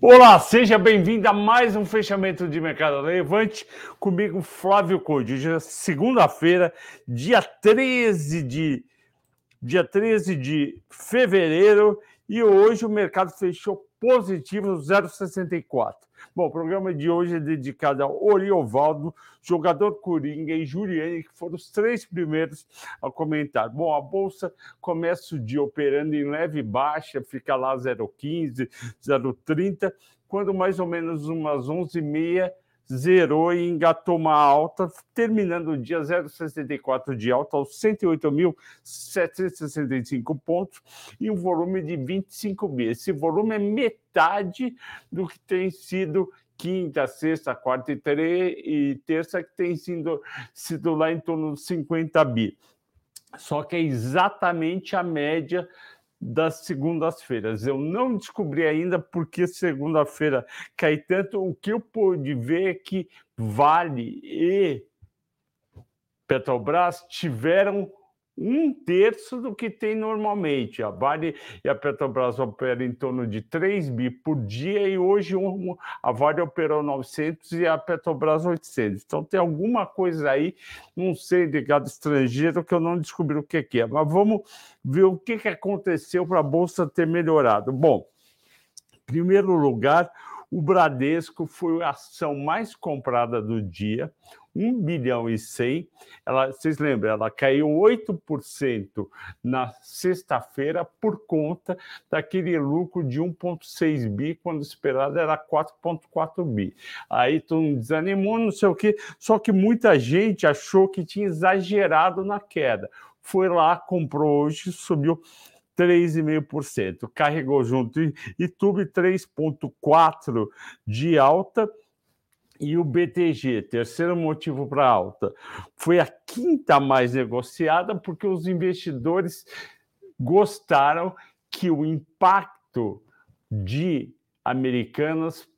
Olá, seja bem-vindo a mais um fechamento de mercado relevante comigo, Flávio Conde. Hoje é segunda-feira, dia 13 de dia 13 de fevereiro, e hoje o mercado fechou positivo 0,64. Bom, o programa de hoje é dedicado ao Oriovaldo, jogador Coringa e Juliane, que foram os três primeiros a comentar. Bom, a Bolsa começa o dia operando em leve baixa, fica lá 0,15, 0,30, quando mais ou menos umas 11h30 zerou e engatou uma alta, terminando o dia 0,64 de alta aos 108.765 pontos e um volume de 25 bi. Esse volume é metade do que tem sido quinta, sexta, quarta e, e terça, que tem sido, sido lá em torno de 50 bi. Só que é exatamente a média das segundas-feiras. Eu não descobri ainda porque segunda-feira cai tanto. O que eu pude ver é que Vale e Petrobras tiveram um terço do que tem normalmente. A Vale e a Petrobras operam em torno de 3 bi por dia e hoje a Vale operou 900 e a Petrobras 800. Então tem alguma coisa aí, não sei, de gado estrangeiro que eu não descobri o que, é. Mas vamos ver o que aconteceu para a Bolsa ter melhorado. Bom, em primeiro lugar, o Bradesco foi a ação mais comprada do dia, 1 bilhão e 100. Ela, vocês lembram, ela caiu 8% na sexta-feira por conta daquele lucro de 1,6 bi, quando esperado era 4,4 bi. Aí todo mundo desanimou, não sei o quê, só que muita gente achou que tinha exagerado na queda. Foi lá, comprou hoje, subiu 3,5%. Carregou junto YouTube 3,4% de alta. E o BTG, terceiro motivo para alta, foi a quinta mais negociada, porque os investidores gostaram que o impacto de Americanas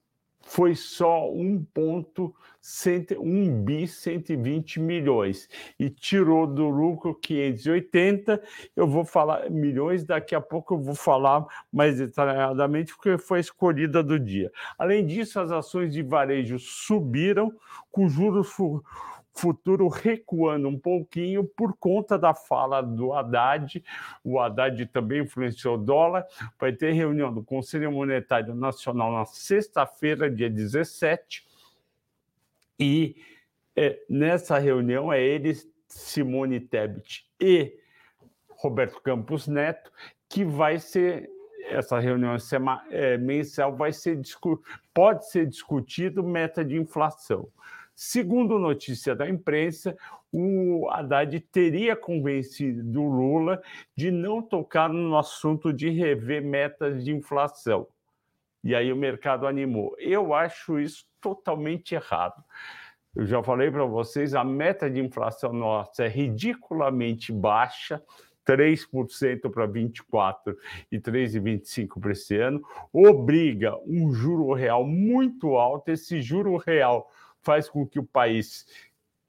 foi só 1,1 bi 120 milhões e tirou do lucro 580. Eu vou falar milhões, daqui a pouco eu vou falar mais detalhadamente, porque foi a escolhida do dia. Além disso, as ações de varejo subiram, com juros futuro recuando um pouquinho por conta da fala do Haddad. O Haddad também influenciou o dólar. Vai ter reunião do Conselho Monetário Nacional na sexta-feira, dia 17. E é, nessa reunião é ele, Simone Tebet e Roberto Campos Neto, que vai ser essa reunião é, mensal vai ser pode ser discutido meta de inflação. Segundo notícia da imprensa, o Haddad teria convencido o Lula de não tocar no assunto de rever metas de inflação. E aí o mercado animou. Eu acho isso totalmente errado. Eu já falei para vocês, a meta de inflação nossa é ridiculamente baixa, 3% para 24 e 3,25 para esse ano, obriga um juro real muito alto. Esse juro real faz com que o país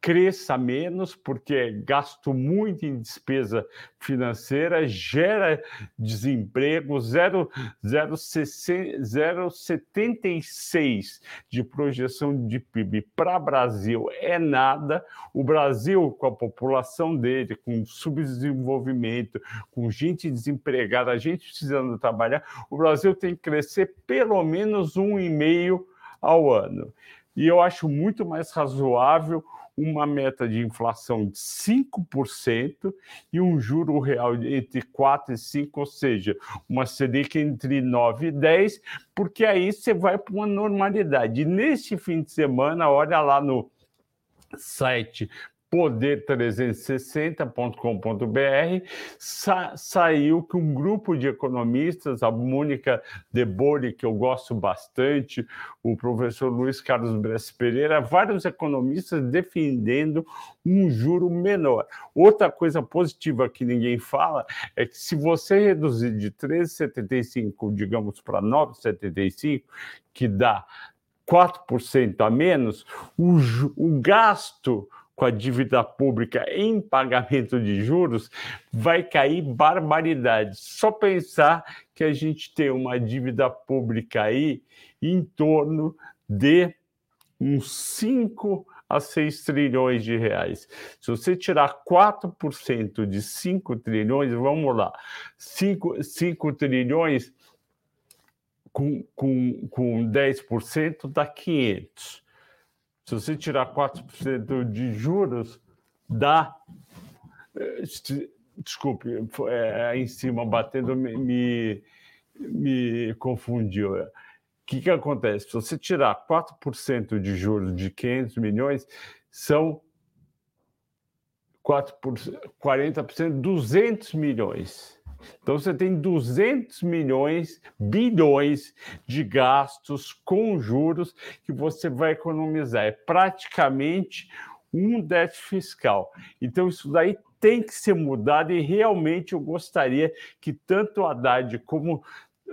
cresça menos, porque gasto muito em despesa financeira, gera desemprego, 0,76 de projeção de PIB para o Brasil é nada. O Brasil, com a população dele, com subdesenvolvimento, com gente desempregada, a gente precisando trabalhar, o Brasil tem que crescer pelo menos um e meio ao ano. E eu acho muito mais razoável uma meta de inflação de 5% e um juro real entre 4 e 5, ou seja, uma Selic entre 9 e 10, porque aí você vai para uma normalidade. E neste fim de semana, olha lá no site poder360.com.br, sa saiu que um grupo de economistas, a Mônica De Bori, que eu gosto bastante, o professor Luiz Carlos Bres Pereira, vários economistas defendendo um juro menor. Outra coisa positiva que ninguém fala é que se você reduzir de 13,75, digamos, para 9,75, que dá 4% a menos, o, o gasto com a dívida pública em pagamento de juros, vai cair barbaridade. Só pensar que a gente tem uma dívida pública aí em torno de uns 5 a 6 trilhões de reais. Se você tirar 4% de 5 trilhões, vamos lá, 5, 5 trilhões com, com, com 10% dá 500. Se você tirar 4% de juros, dá. Eh, desculpe, é, em cima batendo me, me, me confundiu. O que, que acontece? Se você tirar 4% de juros de 500 milhões, são 4%, 40%, 200 milhões. Então você tem 200 milhões, bilhões de gastos com juros que você vai economizar. É praticamente um déficit fiscal. Então isso daí tem que ser mudado e realmente eu gostaria que tanto Haddad como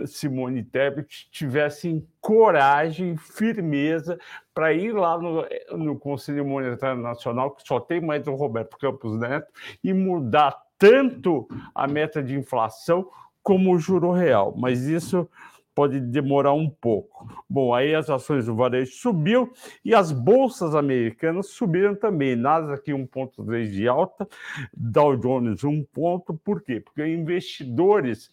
Simone Tebet tivessem coragem, firmeza para ir lá no, no Conselho Monetário Nacional, que só tem mais o Roberto Campos Neto, e mudar tanto a meta de inflação como o juro real. Mas isso pode demorar um pouco. Bom, aí as ações do varejo subiu e as bolsas americanas subiram também. Nasdaq 1,3 de alta, Dow Jones 1 ponto. Por quê? Porque investidores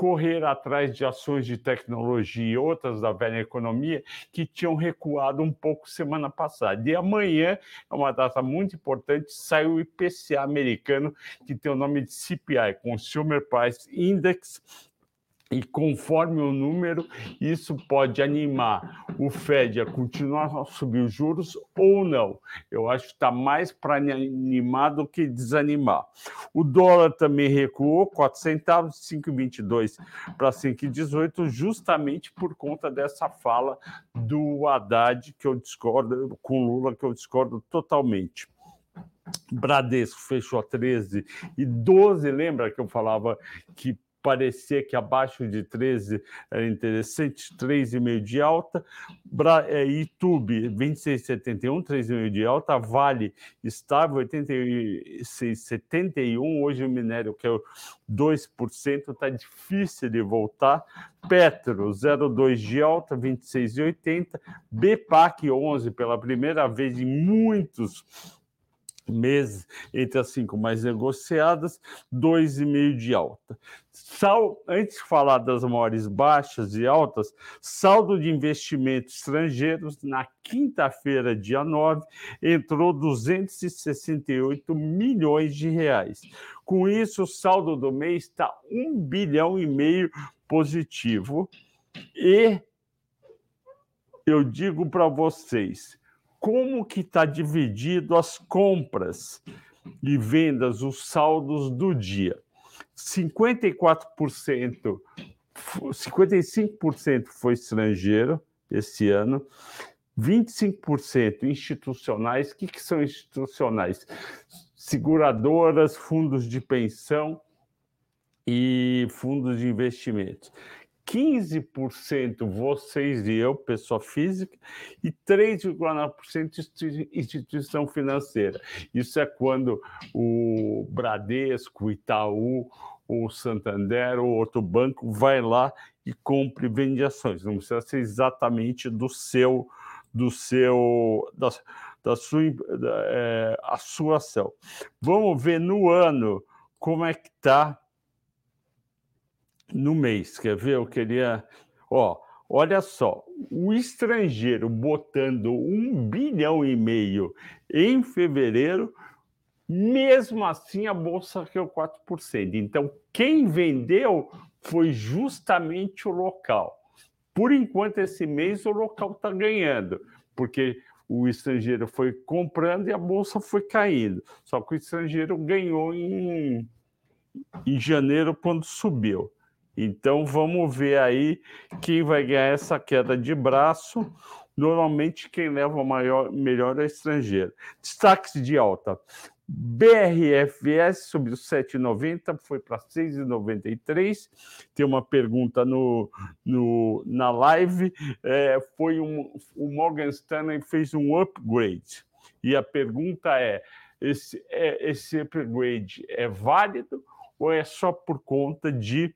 correr atrás de ações de tecnologia e outras da velha economia que tinham recuado um pouco semana passada. E amanhã é uma data muito importante, sai o IPCA americano, que tem o nome de CPI, Consumer Price Index, e conforme o número, isso pode animar o Fed a continuar a subir os juros ou não. Eu acho que está mais para animar do que desanimar. O dólar também recuou, 4 centavos, 5,22 para 5,18, justamente por conta dessa fala do Haddad, que eu discordo, com Lula, que eu discordo totalmente. Bradesco fechou a 13 e 12, lembra que eu falava que parecer que abaixo de 13 era interessante, 3,5 de alta. Bra é, YouTube, 26,71, 3,5 de alta. Vale estável, 86,71. Hoje o minério, que é 2%, está difícil de voltar. Petro, 0,2 de alta, 26,80. BPAC, 11, pela primeira vez em muitos meses entre as cinco mais negociadas, 2,5 de alta. Sal, antes de falar das maiores baixas e altas, saldo de investimentos estrangeiros na quinta-feira, dia 9, entrou 268 milhões de reais. Com isso, o saldo do mês está um bilhão e meio positivo. E eu digo para vocês, como que está dividido as compras e vendas, os saldos do dia. 54%, 55% foi estrangeiro esse ano, 25% institucionais. O que, que são institucionais? Seguradoras, fundos de pensão e fundos de investimentos. 15% vocês e eu, pessoa física, e 3,9% instituição financeira. Isso é quando o Bradesco, Itaú, o Santander ou outro banco vai lá e compra e vende ações. Não precisa ser exatamente do seu, do seu, da, da sua, da, é, a sua ação. Vamos ver no ano como é que está no mês. Quer ver? Eu queria. Ó, olha só, o estrangeiro botando um bilhão e meio em fevereiro, mesmo assim a bolsa caiu 4%. Então, quem vendeu foi justamente o local. Por enquanto, esse mês o local está ganhando, porque o estrangeiro foi comprando e a bolsa foi caindo. Só que o estrangeiro ganhou em, em janeiro quando subiu. Então vamos ver aí quem vai ganhar essa queda de braço. Normalmente quem leva maior, melhor é estrangeiro. Destaques de alta. BRFS subiu 7,90, foi para 6,93. Tem uma pergunta no, no, na live. É, foi um, o Morgan Stanley fez um upgrade E a pergunta é: esse, é, esse upgrade é válido ou é só por conta de,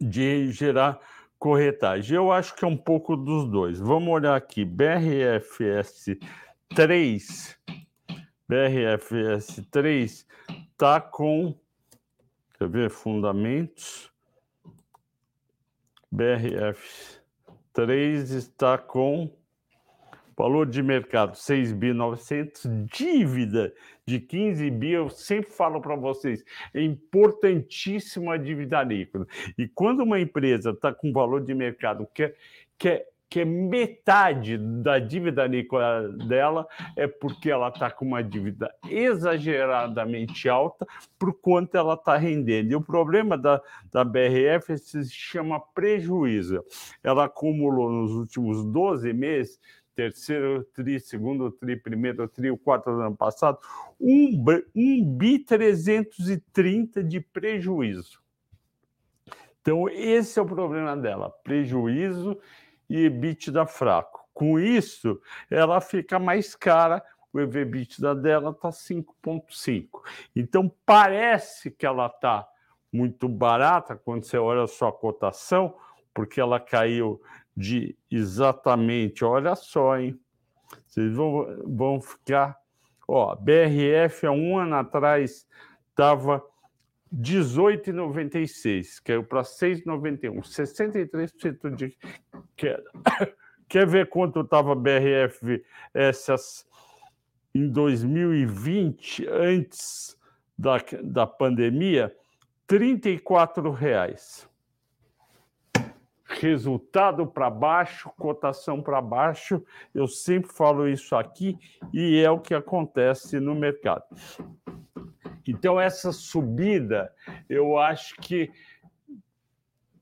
de gerar corretagem? Eu acho que é um pouco dos dois. Vamos olhar aqui: BRFS 3. BRFS 3 está com. Quer ver? Fundamentos. BRF 3 está com valor de mercado 6 bi 900, dívida de 15 bi, eu sempre falo para vocês, é importantíssima a dívida líquida. E quando uma empresa está com valor de mercado que é, que é que é metade da dívida líquida dela é porque ela está com uma dívida exageradamente alta por quanto ela está rendendo. E o problema da, da BRF se chama prejuízo. Ela acumulou nos últimos 12 meses terceiro tri, segundo tri, primeiro tri, o quarto do ano passado, um, um bi 330 de prejuízo. Então, esse é o problema dela, prejuízo e EBITDA fraco. Com isso, ela fica mais cara, o EV/EBITDA dela está 5,5. Então, parece que ela está muito barata quando você olha a sua cotação, porque ela caiu de exatamente, olha só, hein? Vocês vão, vão ficar. Ó, BRF há um ano atrás estava 18,96, caiu para 6,91, 63% de queda. Quer ver quanto estava BRF essas em 2020, antes da, da pandemia? R$ 34,00. Resultado para baixo, cotação para baixo, eu sempre falo isso aqui e é o que acontece no mercado. Então, essa subida, eu acho que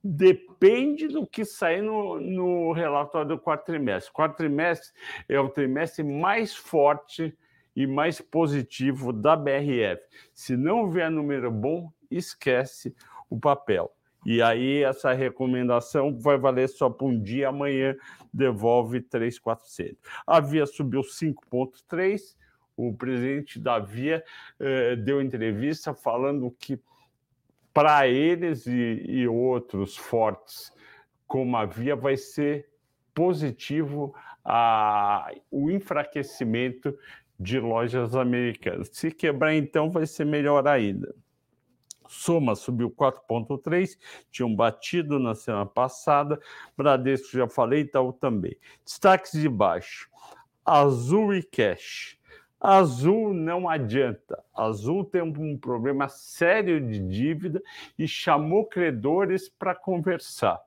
depende do que sair no, no relatório do quarto trimestre. Quarto trimestre é o trimestre mais forte e mais positivo da BRF. Se não vier número bom, esquece o papel. E aí essa recomendação vai valer só por um dia, amanhã devolve 3,400. A Via subiu 5,3 o presidente da Via eh, deu entrevista falando que para eles e, e, outros fortes como a Via vai ser positivo a, o enfraquecimento de lojas americanas. Se quebrar, então, vai ser melhor ainda. Soma subiu 4,3, tinham batido na semana passada. Bradesco, já falei, Itaú também. Destaques de baixo: Azul e Cash Azul não adianta. Azul tem um problema sério de dívida e chamou credores para conversar.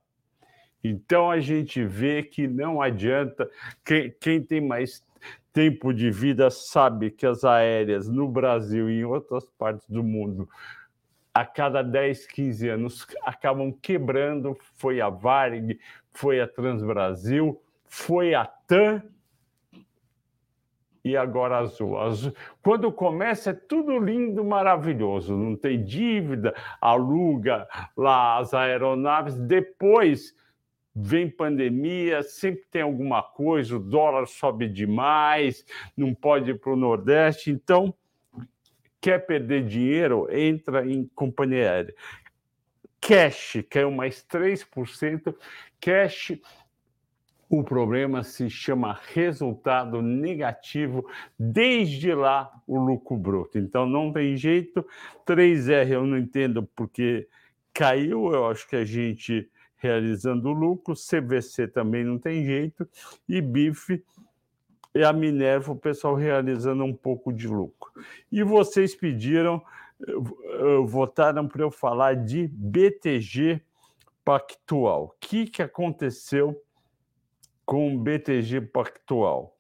Então a gente vê que não adianta. Quem, quem, tem mais tempo de vida sabe que as aéreas no Brasil e em outras partes do mundo, a cada 10, 15 anos, acabam quebrando. Foi a Varig, foi a Transbrasil, foi a TAM e agora azul. azul. Quando começa é tudo lindo, maravilhoso, não tem dívida, aluga lá as aeronaves, depois vem pandemia, sempre tem alguma coisa, o dólar sobe demais, não pode ir para o Nordeste, então quer perder dinheiro, entra em companhia aérea. Cash caiu mais 3%, cash o problema se chama resultado negativo, desde lá o lucro bruto. Então não tem jeito. 3R eu não entendo porque caiu, eu acho que a gente realizando lucro, CVC também não tem jeito, e BIF e a Minerva, o pessoal realizando um pouco de lucro. E vocês pediram, votaram para eu falar de BTG Pactual. O que, que aconteceu com o BTG Pactual.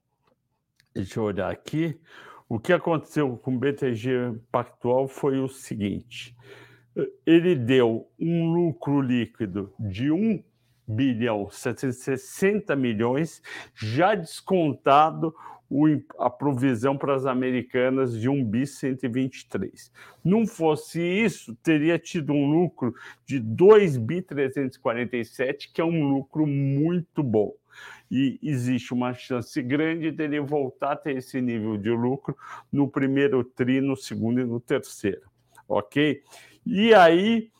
Deixa eu olhar aqui. O que aconteceu com o BTG Pactual foi o seguinte: ele deu um lucro líquido de 1 bilhão 760 milhões, já descontado o, a provisão para as americanas de 1 bi 123. Não fosse isso, teria tido um lucro de 2 bi 347, que é um lucro muito bom. e existe uma chance grande dele voltar a ter esse nível de lucro no primeiro tri, no segundo e no terceiro, ok? E aí,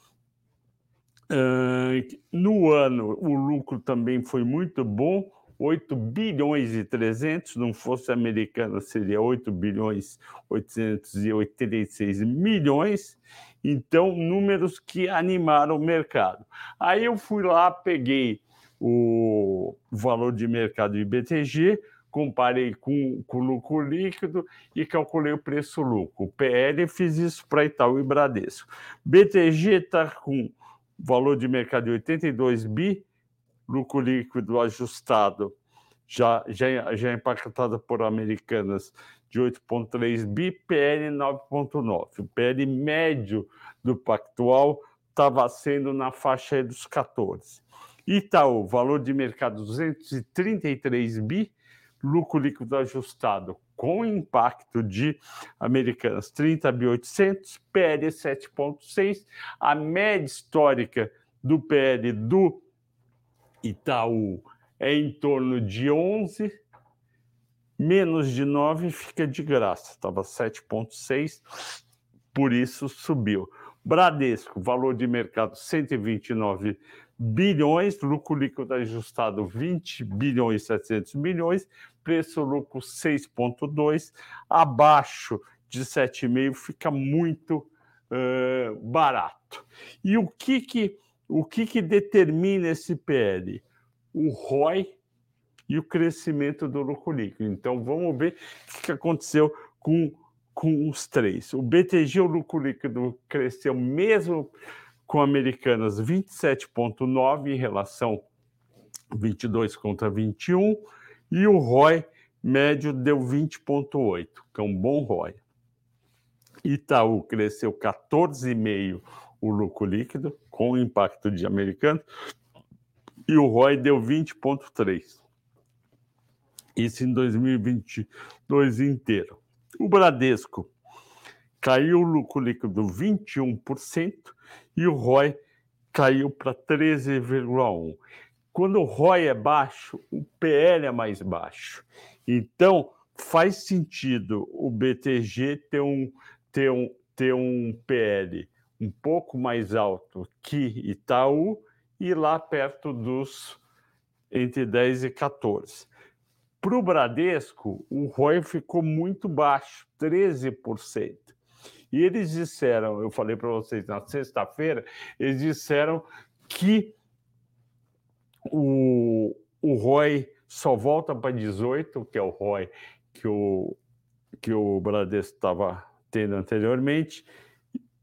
uh, no ano, o lucro também foi muito bom, 8 bilhões e 300, não fosse americano seria 8 bilhões 886 milhões, então números que animaram o mercado. Aí eu fui lá, peguei o valor de mercado de BTG, comparei com, com o lucro líquido e calculei o preço-lucro. O PL fiz isso para Itaú e Bradesco. BTG está com valor de mercado de 82 bi, lucro líquido ajustado já, já, já impactado por Americanas de 8,3 bi, PL 9,9. O PL médio do Pactual estava sendo na faixa dos 14. Itaú, valor de mercado 233 bi, lucro líquido ajustado com impacto de Americanas 30.800, PL 7,6. A média histórica do PL do Itaú é em torno de 11, menos de 9 fica de graça, estava 7,6, por isso subiu. Bradesco, valor de mercado 129 bilhões, lucro líquido ajustado 20 bilhões e 700 milhões, preço lucro 6,2, abaixo de 7,5 fica muito uh, barato. E o que que, o que que determina esse PL? O ROI e o crescimento do lucro líquido. Então vamos ver o que aconteceu com, com os três. O BTG, o lucro líquido cresceu mesmo com Americanas 27,9 em relação 22 contra 21, e o ROI médio deu 20,8, que é um bom ROI. Itaú cresceu 14,5 o lucro líquido, com impacto de americano, e o ROI deu 20,3. Isso em 2022 inteiro. O Bradesco caiu o lucro líquido 21% e o ROI caiu para 13,1%. Quando o ROI é baixo, o PL é mais baixo. Então, faz sentido o BTG ter um, ter um, ter um PL um pouco mais alto que Itaú e lá perto dos entre 10 e 14. Para o Bradesco, o ROI ficou muito baixo, 13%. E eles disseram, eu falei para vocês na sexta-feira, eles disseram que o, o ROI só volta para 18, que é o ROI que o, que o Bradesco estava tendo anteriormente,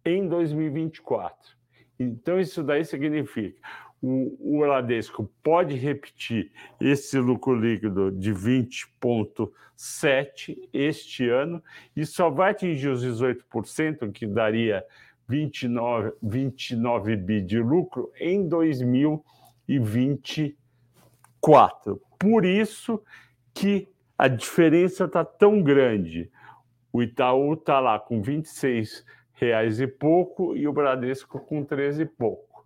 em 2024. Então, isso daí significa o, o Bradesco pode repetir esse lucro líquido de 20,7 este ano e só vai atingir os 18%, que daria 29, 29 bi de lucro, em 2024. Por isso que a diferença está tão grande. O Itaú está lá com 26 reais e pouco e o Bradesco com 13 e pouco.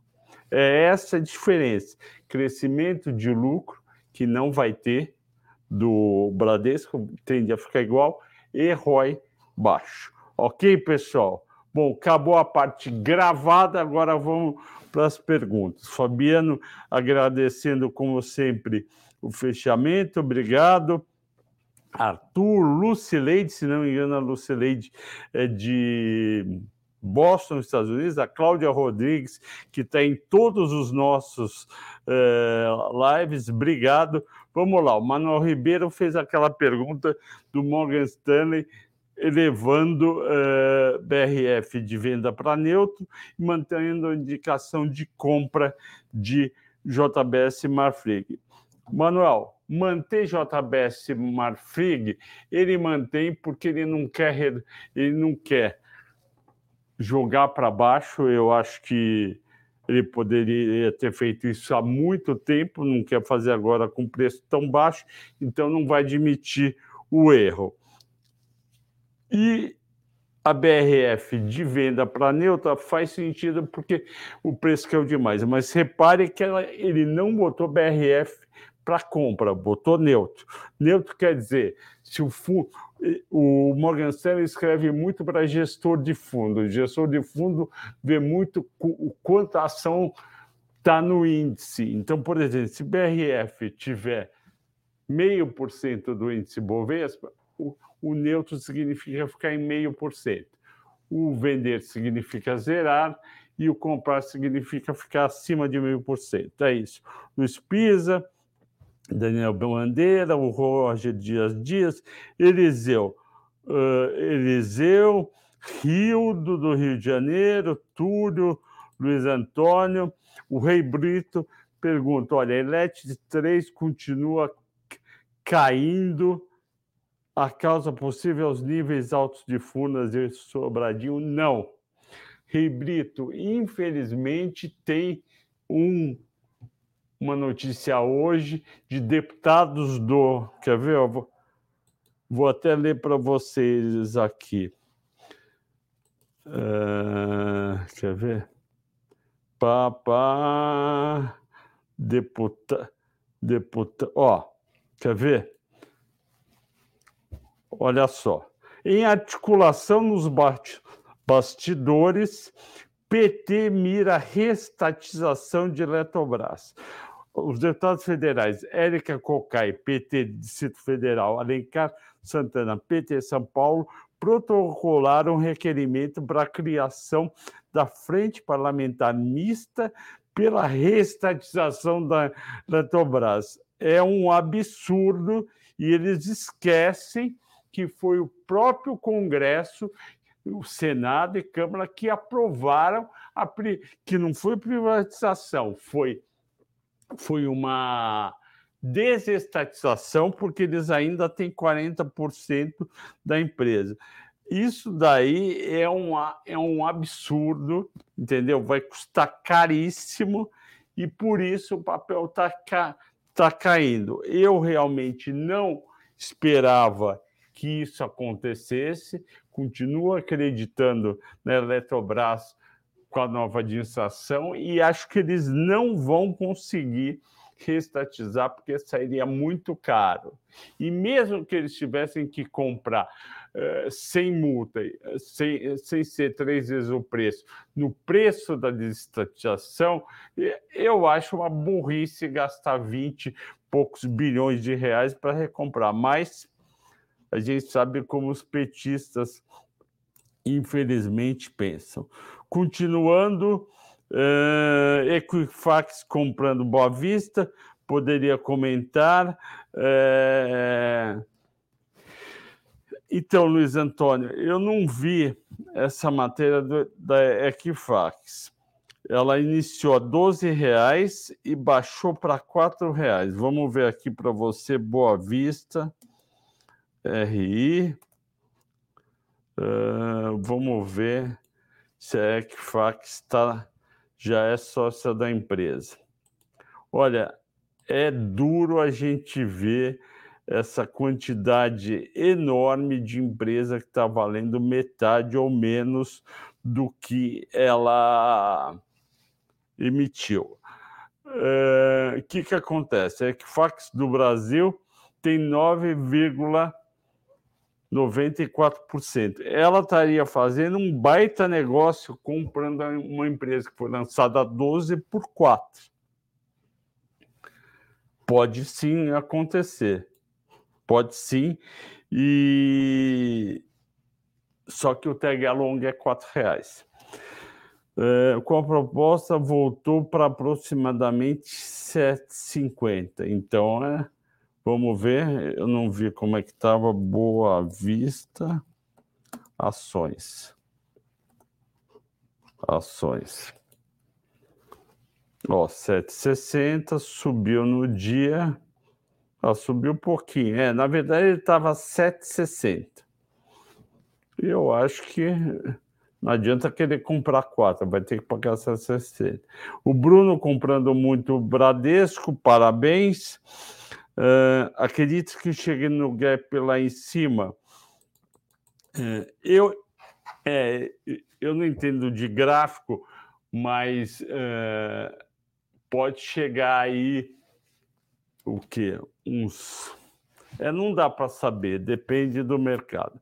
É essa a diferença. Crescimento de lucro, que não vai ter, do Bradesco, tende a ficar igual, e ROI baixo. Ok, pessoal? Bom, acabou a parte gravada, agora vamos para as perguntas. Fabiano, agradecendo, como sempre, o fechamento, obrigado. Arthur, Lucileide, se não me engano, a Lucileide é de Boston, Estados Unidos, a Cláudia Rodrigues, que está em todos os nossos uh, lives. Obrigado. Vamos lá, o Manuel Ribeiro fez aquela pergunta do Morgan Stanley elevando eh, BRF de venda para neutro e mantendo a indicação de compra de JBS Marfrig. Manuel, manter JBS Marfrig, ele mantém porque ele não quer, ele não quer jogar para baixo. Eu acho que ele poderia ter feito isso há muito tempo, não quer fazer agora com preço tão baixo, então não vai admitir o erro. E a BRF de venda para neutra faz sentido porque o preço caiu demais, mas repare que ela, ele não botou BRF para compra, botou neutro. Neutro quer dizer, se o fundo. O Morgan Stanley escreve muito para gestor de fundo. O gestor de fundo vê muito o quanto a ação está no índice. Então, por exemplo, se BRF tiver meio por cento do índice Bovespa, o, o neutro significa ficar em meio por cento. O vender significa zerar e o comprar significa ficar acima de meio por cento. É isso. Luiz Pisa, Daniel Bandeira, o Roger Dias Dias, Eliseu, uh, Eliseu, Rildo do Rio de Janeiro, Túlio, Luiz Antônio, o Rei Brito pergunta: olha, a Elet 3 continua caindo a causa possível aos níveis altos de Furnas e Sobradinho? Não. Rei Brito, infelizmente, tem um, uma notícia hoje de deputados do. Quer ver? Eu vou, vou até ler para vocês aqui. Uh, quer ver? Papá, deputado, deputado, ó, quer ver? Olha só. Em articulação nos bastidores, PT mira restatização de Eletrobras. Os deputados federais Érica Cocai, PT Distrito Federal, Alencar Santana, PT São Paulo, protocolaram um requerimento para a criação da Frente Parlamentar Mista pela restatização da Eletrobras. É um absurdo e eles esquecem que foi o próprio Congresso, o Senado e Câmara que aprovaram a que não foi privatização, foi foi uma desestatização, porque eles ainda têm 40% da empresa. Isso daí é um, é um absurdo, entendeu? Vai custar caríssimo e por isso o papel está tá caindo. Eu realmente não esperava que isso acontecesse, continuo acreditando na Eletrobras com a nova administração e acho que eles não vão conseguir restatizar porque sairia muito caro. E mesmo que eles tivessem que comprar uh, sem multa, sem, sem ser três vezes o preço, no preço da desestatização, eu acho uma burrice gastar 20 poucos bilhões de reais para recomprar. Mas a gente sabe como os petistas, infelizmente, pensam. Continuando, Uh, Equifax comprando Boa Vista, poderia comentar. Uh, então, Luiz Antônio, eu não vi essa matéria do, da Equifax. Ela iniciou a 12 reais e baixou para 4 reais. Vamos ver aqui para você, Boa Vista, RI. Uh, vamos ver se a Equifax está já é sócia da empresa. Olha, é duro a gente ver essa quantidade enorme de empresa que está valendo metade ou menos do que ela emitiu. O é, que, que acontece? É que Fax do Brasil tem 9, 94%. Ela estaria fazendo um baita negócio comprando uma empresa que foi lançada a 12 por 4. Pode sim acontecer. Pode sim. E só que o tag along é R$ reais. É, com a proposta voltou para aproximadamente 7,50. Então é Vamos ver, eu não vi como é que estava Boa Vista ações. Ações. Ó, 7,60 subiu no dia. Ó, subiu um pouquinho. É, na verdade ele estava 7,60. E eu acho que não adianta querer comprar quatro, vai ter que pagar 7,60. O Bruno comprando muito Bradesco, parabéns. Uh, acredito que chegue no gap lá em cima. Uh, eu, é, eu não entendo de gráfico, mas uh, pode chegar aí o que? Uns. É, não dá para saber, depende do mercado.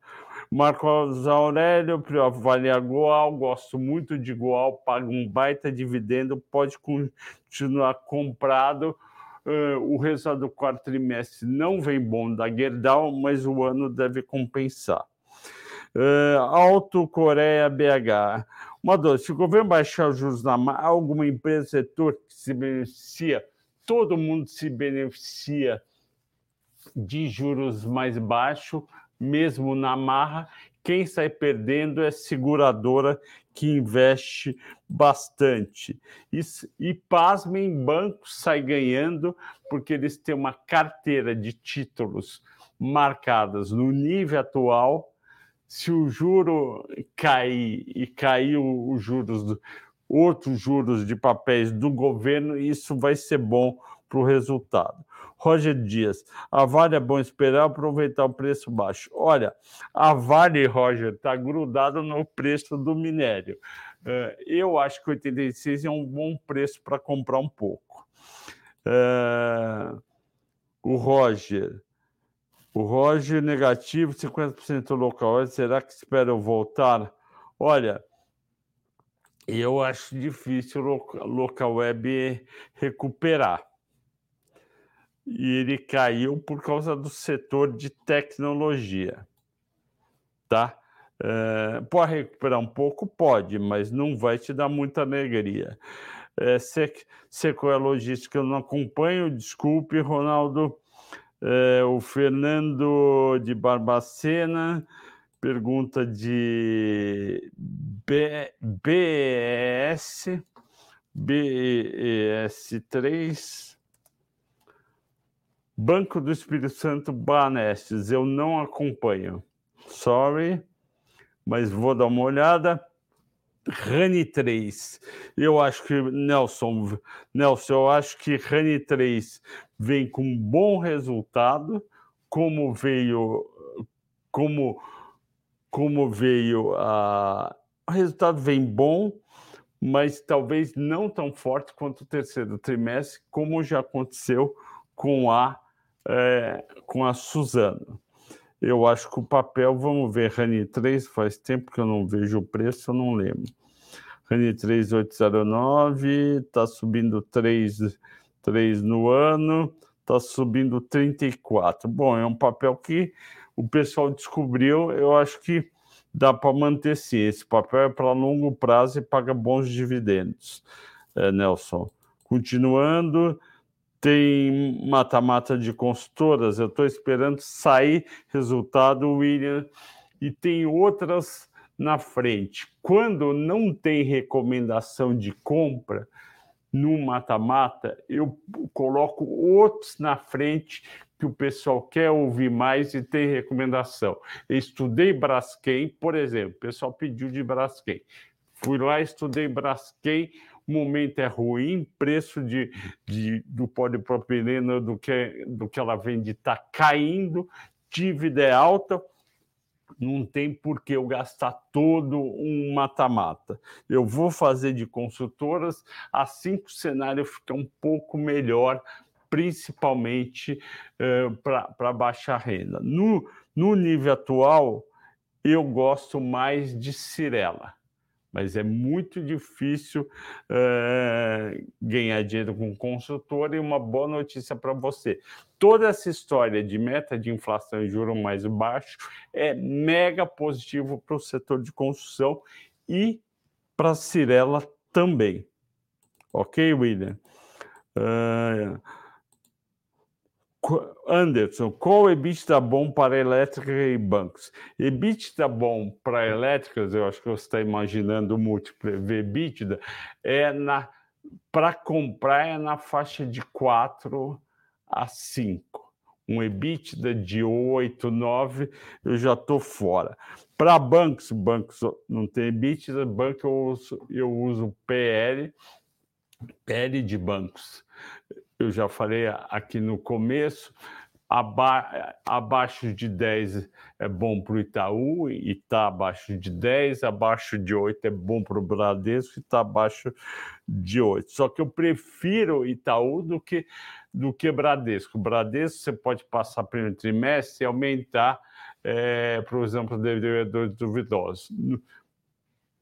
Marcos Aurélio, Vale a Goal, gosto muito de Goal, paga um baita dividendo, pode continuar comprado. Uh, o resultado do quarto trimestre não vem bom da Gerdau, mas o ano deve compensar. Uh, Alto Coreia BH. Uma dor, se o governo baixar os juros na alguma empresa, setor que se beneficia, todo mundo se beneficia de juros mais baixos, mesmo na marra. Quem sai perdendo é seguradora que investe bastante. E, e pasmem, bancos sai ganhando porque eles têm uma carteira de títulos marcadas no nível atual. Se o juro cair e cair os juros, outros juros de papéis do governo, isso vai ser bom para o resultado. Roger Dias, a Vale é bom esperar aproveitar o preço baixo. Olha, a Vale, Roger, está grudada no preço do minério. Uh, eu acho que 86 é um bom preço para comprar um pouco. Uh, o Roger, o Roger negativo, 50% local. Será que espera eu voltar? Olha, eu acho difícil o local web recuperar e ele caiu por causa do setor de tecnologia, tá? É, pode recuperar um pouco? Pode, mas não vai te dar muita alegria. É, Sequoia Logística eu não acompanho, desculpe, Ronaldo. É, o Fernando de Barbacena pergunta de B, BES, BES3 Banco do Espírito Santo Banestes, eu não acompanho. Sorry, mas vou dar uma olhada. Rani 3. Eu acho que Nelson, Nelson, eu acho que Rani 3 vem com um bom resultado, como veio como como veio a o resultado vem bom, mas talvez não tão forte quanto o terceiro trimestre, como já aconteceu com a é, com a Suzano. Eu acho que o papel, vamos ver, Rani 3, faz tempo que eu não vejo o preço, eu não lembro. Rani 3809, está subindo 3, 3 no ano, está subindo 34. Bom, é um papel que o pessoal descobriu, eu acho que dá para manter sim. Esse papel é para longo prazo e paga bons dividendos, é, Nelson. Continuando, tem mata-mata de consultoras, eu estou esperando sair resultado, William, e tem outras na frente. Quando não tem recomendação de compra no mata-mata, eu coloco outros na frente que o pessoal quer ouvir mais e tem recomendação. Eu estudei Braskem, por exemplo, o pessoal pediu de Braskem. Fui lá, estudei Braskem, momento é ruim, preço de, de, do polipropileno do que, do que ela vende está caindo, dívida é alta, não tem por que eu gastar todo um mata-mata. Eu vou fazer de consultoras assim que o cenário fica um pouco melhor, principalmente eh, para baixa renda. No, no nível atual, eu gosto mais de Cirela mas é muito difícil uh, ganhar dinheiro com consultor e uma boa notícia para você. Toda essa história de meta de inflação e juro mais baixo é mega positivo para o setor de construção e para a Cirela também. Ok, William? Uh, Anderson, qual EBITDA bom para elétrica e bancos? EBITDA bom para elétricas, eu acho que você está imaginando o múltiplo EBITDA, é na para comprar é na faixa de 4 a 5. Um EBITDA de 8, 9, eu já estou fora. Para bancos, bancos não tem EBITDA, banco eu uso, eu uso PL, PL de bancos eu já falei aqui no começo, aba abaixo de 10 é bom para o Itaú e está abaixo de 10, abaixo de 8 é bom para o Bradesco e está abaixo de 8. Só que eu prefiro Itaú do que, do que Bradesco. Bradesco você pode passar primeiro trimestre e aumentar, é, por exemplo, devedores duvidosos. No,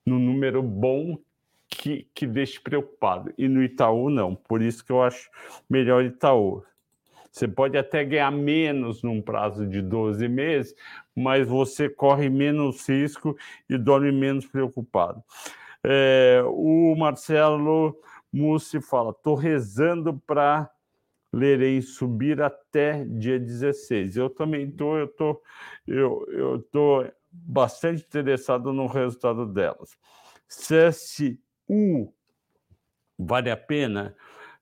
no número bom que, que deixe preocupado. E no Itaú, não. Por isso que eu acho melhor Itaú. Você pode até ganhar menos num prazo de 12 meses, mas você corre menos risco e dorme menos preocupado. É, o Marcelo Mussi fala: estou rezando para Lerem subir até dia 16. Eu também estou, eu tô, eu, eu tô bastante interessado no resultado delas. CSU vale a pena.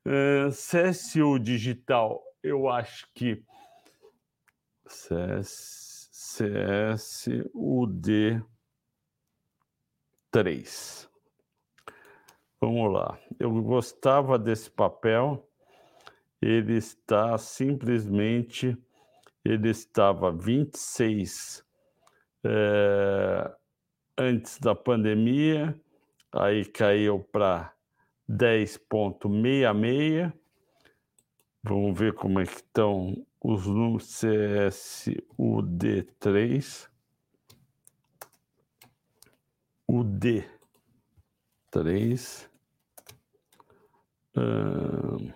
Uh, CSU digital eu acho que CS, CSUD 3. Vamos lá. Eu gostava desse papel. Ele está simplesmente. Ele estava 26 é, antes da pandemia, aí caiu para 10,66 Vamos ver como é que estão os números CSUD3. UD3. Hum,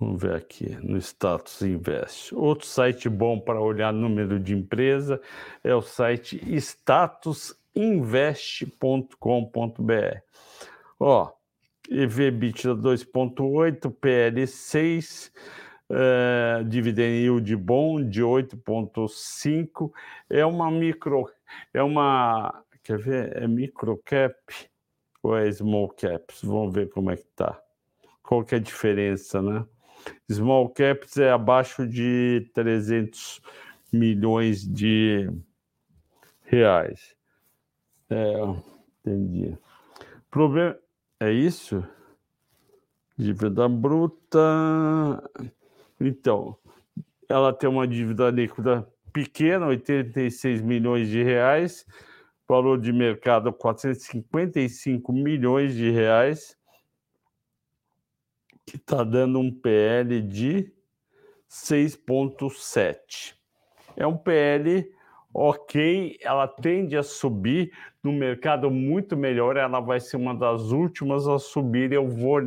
vamos ver aqui no status invest. Outro site bom para olhar número de empresa é o site statusinvest.com.br. Ó, EV/EBITDA 2,8, PL 6, uh, dividend yield bom de 8,5. É uma micro, é uma, quer ver, é micro cap ou é small caps? Vamos ver como é que tá. Qual que é a diferença, né? Small caps é abaixo de 300 milhões de reais. É, entendi. Problema é isso? Dívida bruta. Então, ela tem uma dívida líquida pequena, 86 milhões de reais, valor de mercado 455 milhões de reais, que está dando um PL de 6,7. É um PL ok, ela tende a subir no mercado muito melhor, ela vai ser uma das últimas a subir. Eu vou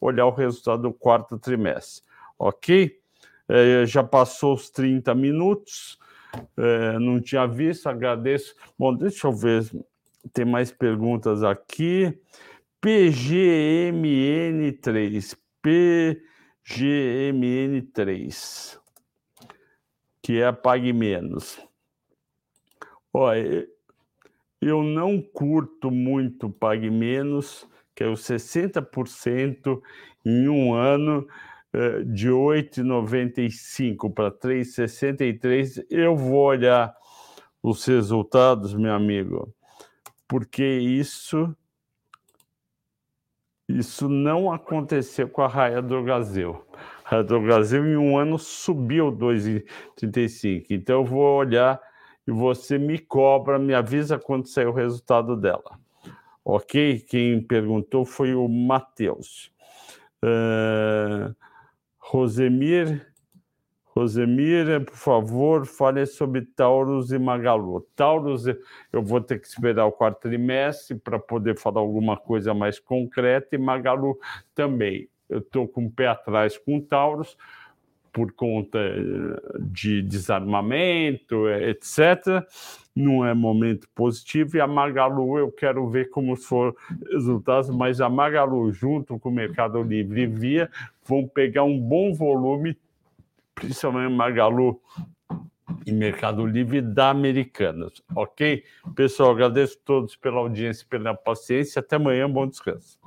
olhar o resultado do quarto trimestre, ok? É, já passou os 30 minutos, é, não tinha visto, agradeço. Bom, deixa eu ver, tem mais perguntas aqui. PGMN3, PGMN3, que é Pague Menos. Olha, eu não curto muito Pague Menos, que é o 60% em um ano eh, de 8,95 para 3,63. Eu vou olhar os resultados, meu amigo, porque isso isso não aconteceu com a Raia do Brasil. A Raia do Brasil em um ano subiu 2,35. Então eu vou olhar e você me cobra, me avisa quando sair o resultado dela. Ok? Quem perguntou foi o Matheus. Uh, Rosemir, Rosemir, por favor, fale sobre Taurus e Magalu. Taurus, eu vou ter que esperar o quarto trimestre para poder falar alguma coisa mais concreta, e Magalu também. Eu estou com o pé atrás com Taurus, por conta eh, de desarmamento, etc. Não é momento positivo. E a Magalu, eu quero ver como for resultados, mas a Magalu, junto com o Mercado Livre e Via, vão pegar um bom volume, principalmente Magalu e Mercado Livre da Americanas, ok? Pessoal, agradeço a todos pela audiência e pela paciência. Até amanhã, bom descanso.